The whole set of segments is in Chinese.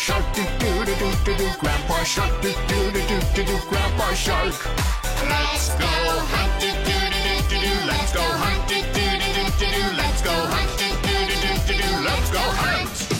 shark do do do do do do Grandpa shark do do do do do do Grandpa shark Let's go hunt do do do do do do Let's go hunt do do do do do do Let's go hunt do do do do do do Let's go hunt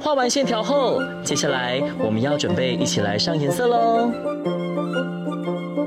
画完线条后，接下来我们要准备一起来上颜色喽。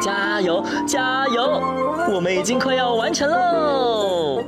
加油，加油！我们已经快要完成喽。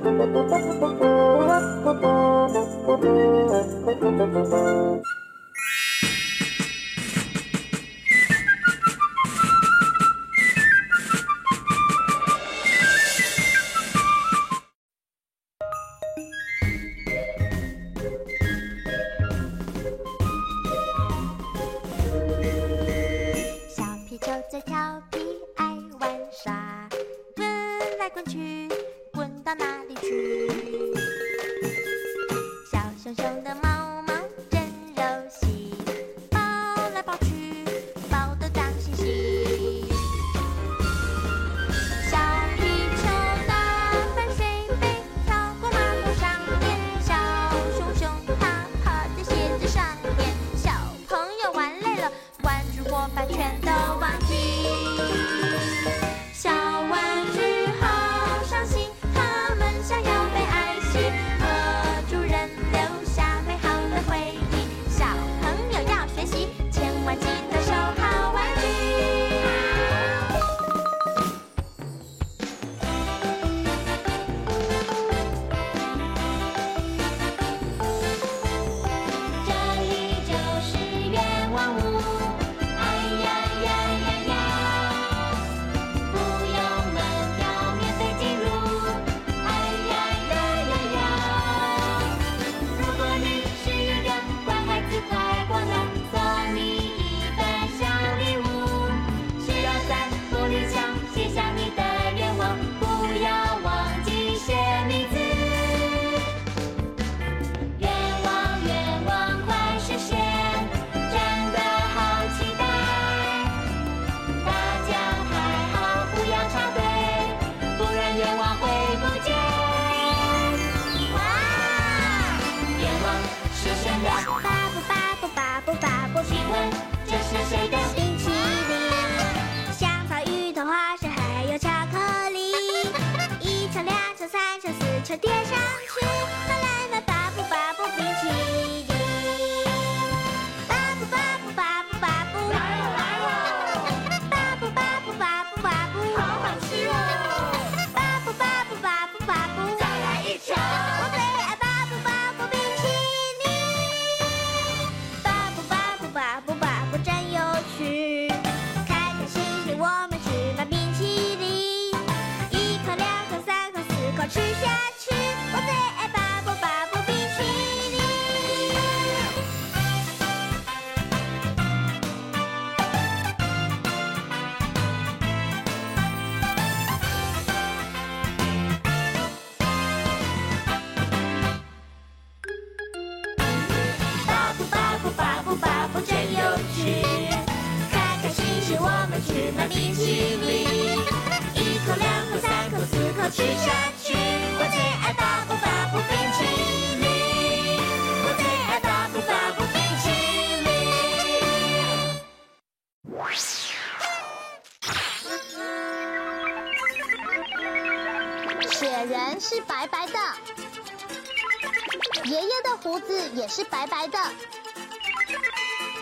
胡子也是白白的。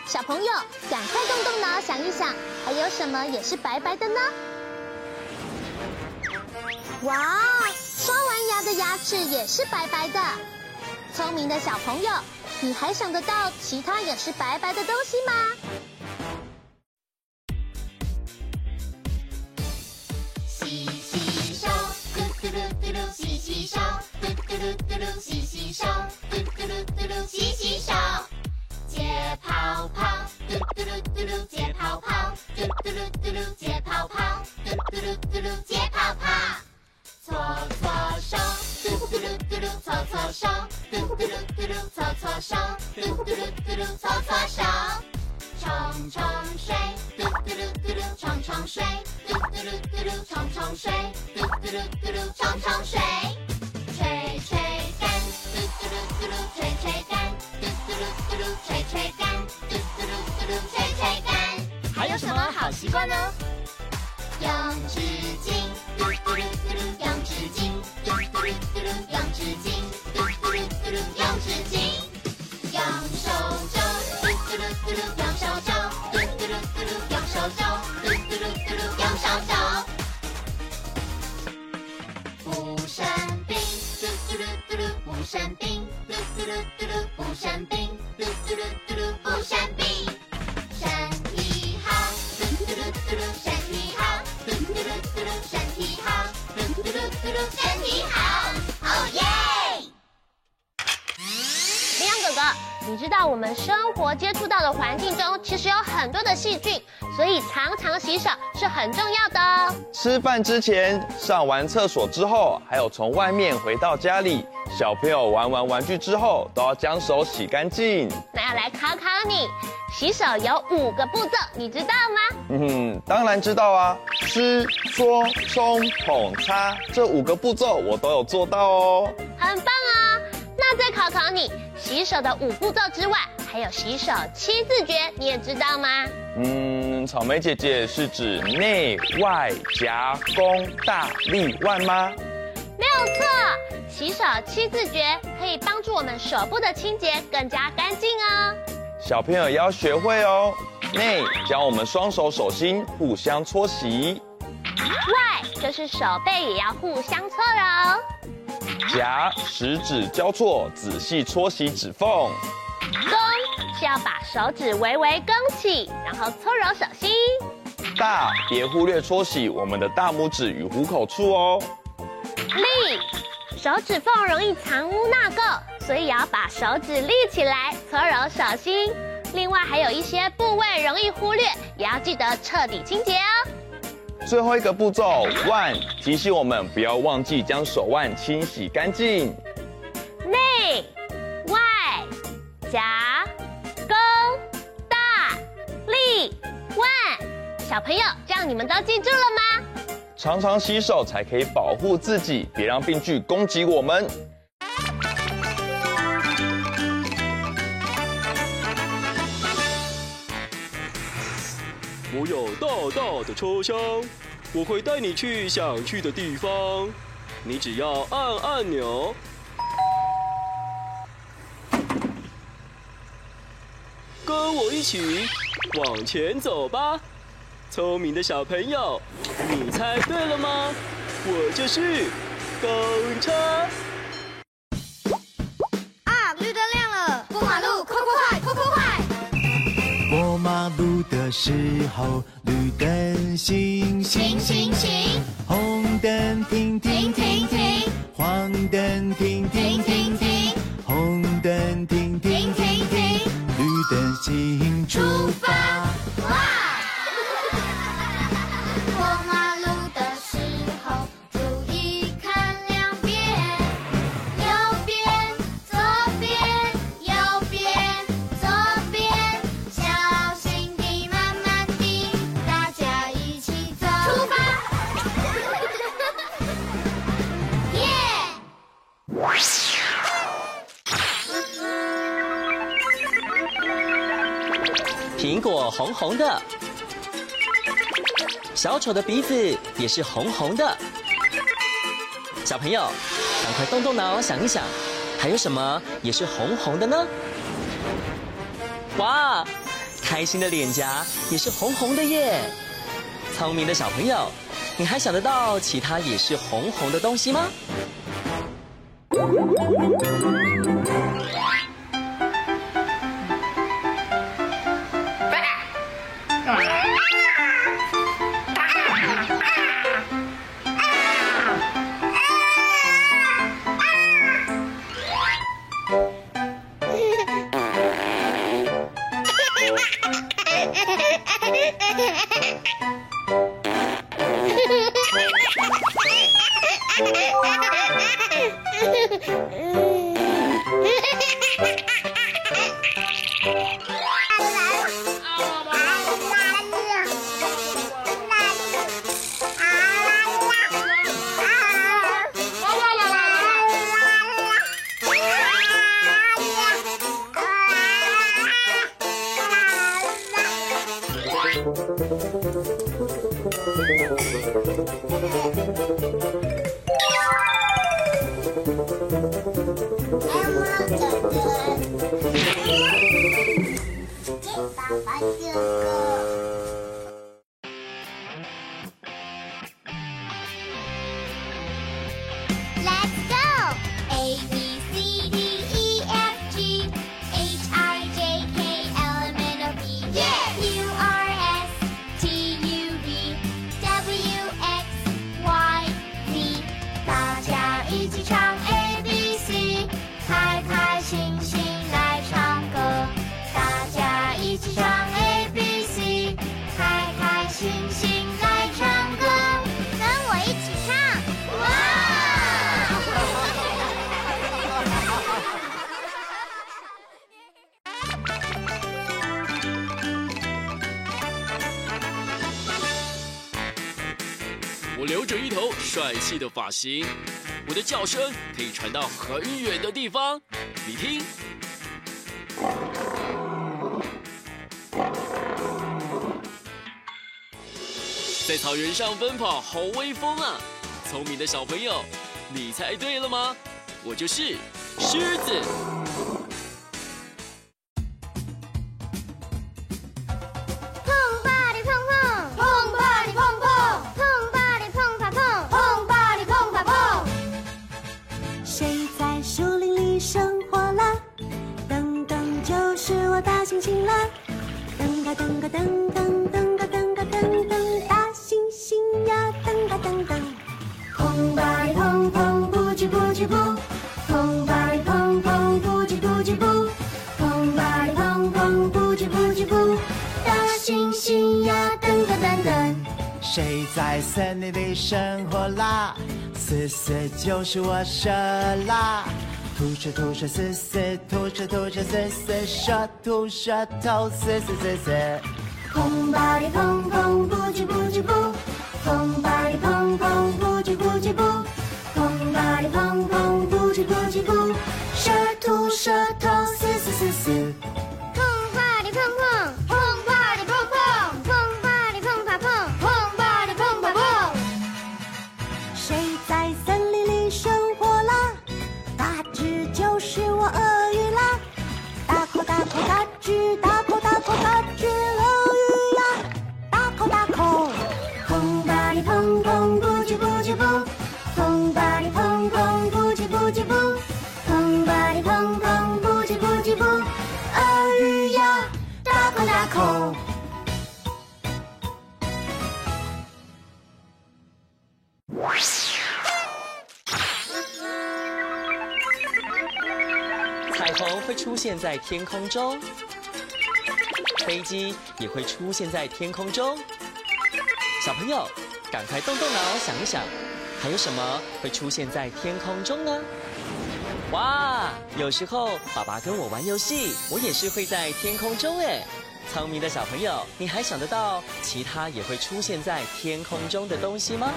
小朋友，赶快动动脑想一想，还有什么也是白白的呢？哇，刷完牙的牙齿也是白白的。聪明的小朋友，你还想得到其他也是白白的东西吗？洗洗手，嘟嘟嘟嘟嘟，洗洗手，嘟嘟嘟嘟嘟，洗洗手，洗洗手。解泡泡，嘟嘟嘟嘟嘟，解泡泡，嘟嘟嘟嘟嘟，解泡泡，嘟嘟嘟嘟嘟，解泡泡。搓搓手，嘟嘟嘟嘟噜，搓搓手，嘟嘟嘟嘟噜，搓搓手，嘟嘟嘟嘟嘟，搓搓手。冲冲水，嘟嘟嘟嘟嘟，冲冲水，嘟嘟嘟嘟嘟，冲冲水，嘟嘟嘟嘟嘟，冲冲水。好习惯呢？用纸巾，嘟嘟噜嘟嘟，用纸巾，嘟嘟嘟嘟嘟，用纸巾，嘟嘟噜嘟噜，用纸巾。用手肘，嘟嘟嘟嘟嘟，用手肘，嘟嘟嘟嘟嘟，用手肘，嘟嘟嘟嘟嘟，用手肘。不生病，嘟嘟噜嘟噜，不生病，嘟嘟噜嘟噜，不生病，嘟嘟嘟嘟，身体好。哦耶！羚羊哥哥，你知道我们生活接触到的环境中，其实有很多的细菌，所以常常洗手是很重要的哦。吃饭之前、上完厕所之后，还有从外面回到家里，小朋友玩完玩具之后，都要将手洗干净。那要来考考你，洗手有五个步骤，你知道吗？嗯哼，当然知道啊，吃、搓、冲、捧、擦这五个步骤我都有做到哦。很棒哦。那再考考你，洗手的五步骤之外，还有洗手七字诀，你也知道吗？嗯，草莓姐姐是指内外夹攻大力腕吗？没有错，洗手七字诀可以帮助我们手部的清洁更加干净哦。小朋友也要学会哦。内将我们双手手心互相搓洗，外就是手背也要互相搓揉。夹食指交错，仔细搓洗指缝。弓是要把手指微微弓起，然后搓揉手心。大别忽略搓洗我们的大拇指与虎口处哦。立手指缝容易藏污纳垢，所以要把手指立起来搓揉手心。另外还有一些部位容易忽略，也要记得彻底清洁哦。最后一个步骤腕提醒我们不要忘记将手腕清洗干净。内外夹弓大立腕，小朋友，这样你们都记住了吗？常常洗手才可以保护自己，别让病菌攻击我们。我有大大的车厢，我会带你去想去的地方。你只要按按钮，跟我一起往前走吧。聪明的小朋友，你猜对了吗？我就是公车。时候，绿灯行行行行，红灯停停停停，黄灯停停停停，红灯停停停停，绿灯行出发。红红的，小丑的鼻子也是红红的。小朋友，赶快动动脑想一想，还有什么也是红红的呢？哇，开心的脸颊也是红红的耶！聪明的小朋友，你还想得到其他也是红红的东西吗？我留着一头帅气的发型，我的叫声可以传到很远的地方。你听，在草原上奔跑，好威风啊！聪明的小朋友，你猜对了吗？我就是狮子。谁在森林里生活啦？嘶嘶就是我舌啦。吐舌吐舌嘶嘶，吐舌吐舌嘶嘶，舌吐舌头嘶嘶嘶嘶。砰吧哩砰砰，不叽不叽不。砰吧哩砰砰，不叽不叽不。砰吧哩砰砰，不叽不叽不。舌吐舌头现在天空中，飞机也会出现在天空中。小朋友，赶快动动脑想一想，还有什么会出现在天空中呢？哇，有时候爸爸跟我玩游戏，我也是会在天空中哎。聪明的小朋友，你还想得到其他也会出现在天空中的东西吗？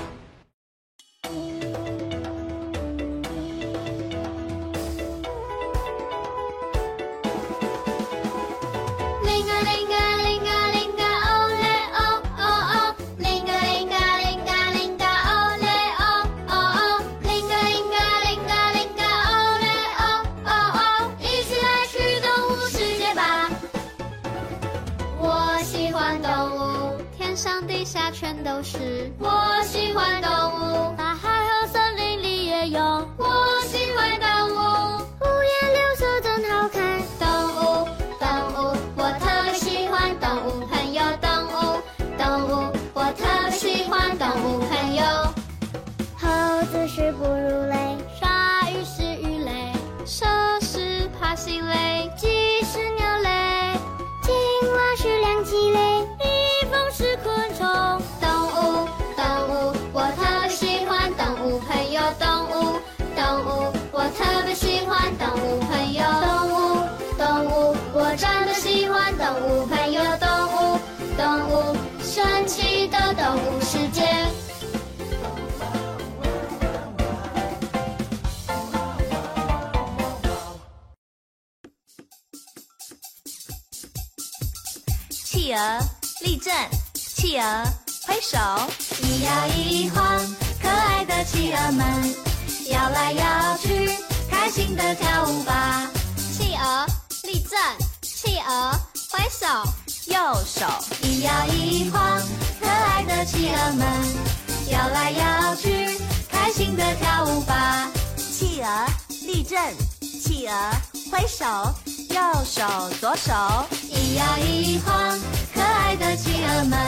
企鹅挥手，一摇一晃，可爱的企鹅们摇来摇去，开心的跳舞吧。企鹅立正，企鹅挥手，右手，一摇一晃，可爱的企鹅们摇来摇去，开心的跳舞吧。企鹅立正，企鹅挥手，右手左手，一摇一晃，可爱的企鹅们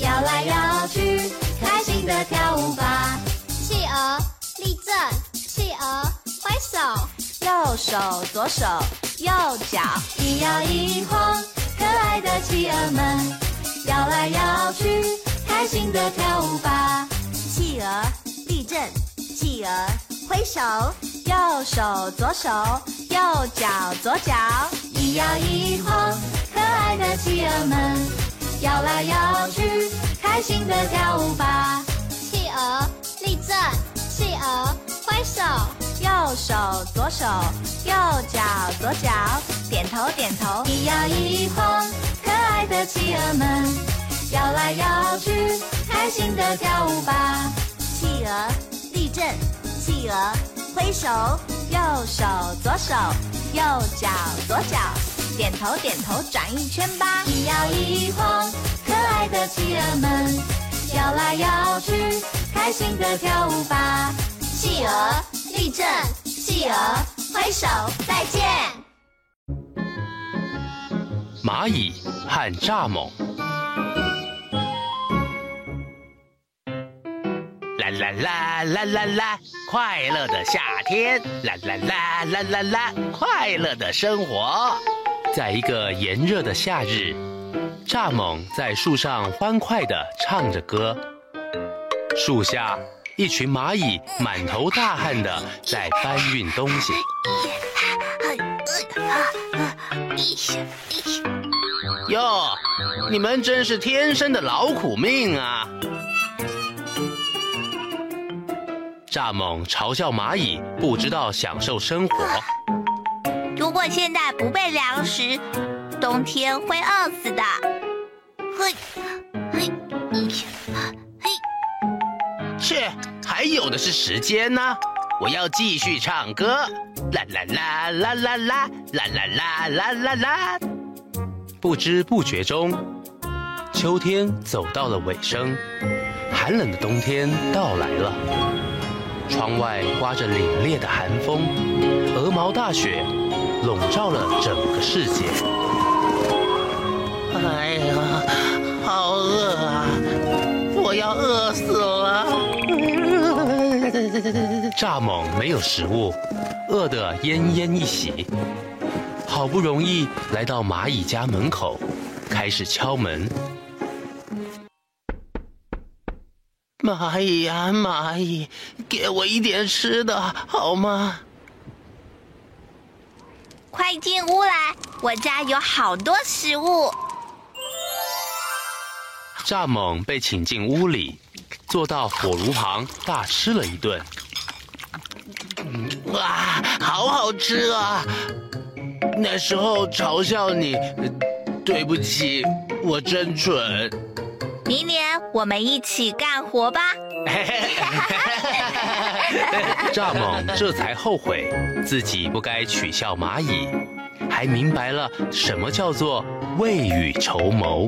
摇来摇去，开心的跳舞吧。企鹅立正，企鹅挥手，右手左手，右脚，一摇一晃，可爱的企鹅们摇来摇去，开心的跳舞吧。企鹅立正，企鹅挥手，右手左手，右脚左脚，一摇一晃，可爱的企鹅们摇来摇去，开心的跳舞吧。企鹅立正，企鹅挥手，右手左手，右脚左脚，点头点头，一摇一晃，可爱的企鹅们摇来摇去，开心的跳舞吧。企鹅立正，企鹅挥手，右手左手，右脚左脚，点头点头转一圈吧。一摇一晃，可爱的企鹅们摇来摇去，开心的跳舞吧。企鹅立正，企鹅挥手，再见。蚂蚁和蚱蜢。啦啦啦啦啦，快乐的夏天！啦啦啦啦啦啦，快乐的生活。在一个炎热的夏日，蚱蜢在树上欢快地唱着歌。树下，一群蚂蚁满头大汗地在搬运东西。哟，你们真是天生的劳苦命啊！蚱蜢嘲笑蚂蚁不知道享受生活。如果现在不备粮食，冬天会饿死的。嘿，嘿，嘿，切，还有的是时间呢。我要继续唱歌，啦啦啦啦啦啦啦啦啦啦啦。不知不觉中，秋天走到了尾声，寒冷的冬天到来了。窗外刮着凛冽的寒风，鹅毛大雪笼罩了整个世界。哎呀，好饿啊！我要饿死了！蚱蜢没有食物，饿得奄奄一息。好不容易来到蚂蚁家门口，开始敲门。蚂蚁呀，蚂蚁，给我一点吃的好吗？快进屋来，我家有好多食物。蚱蜢被请进屋里，坐到火炉旁大吃了一顿。哇，好好吃啊！那时候嘲笑你，对不起，我真蠢。明年我们一起干活吧。蚱蜢这才后悔自己不该取笑蚂蚁，还明白了什么叫做未雨绸缪。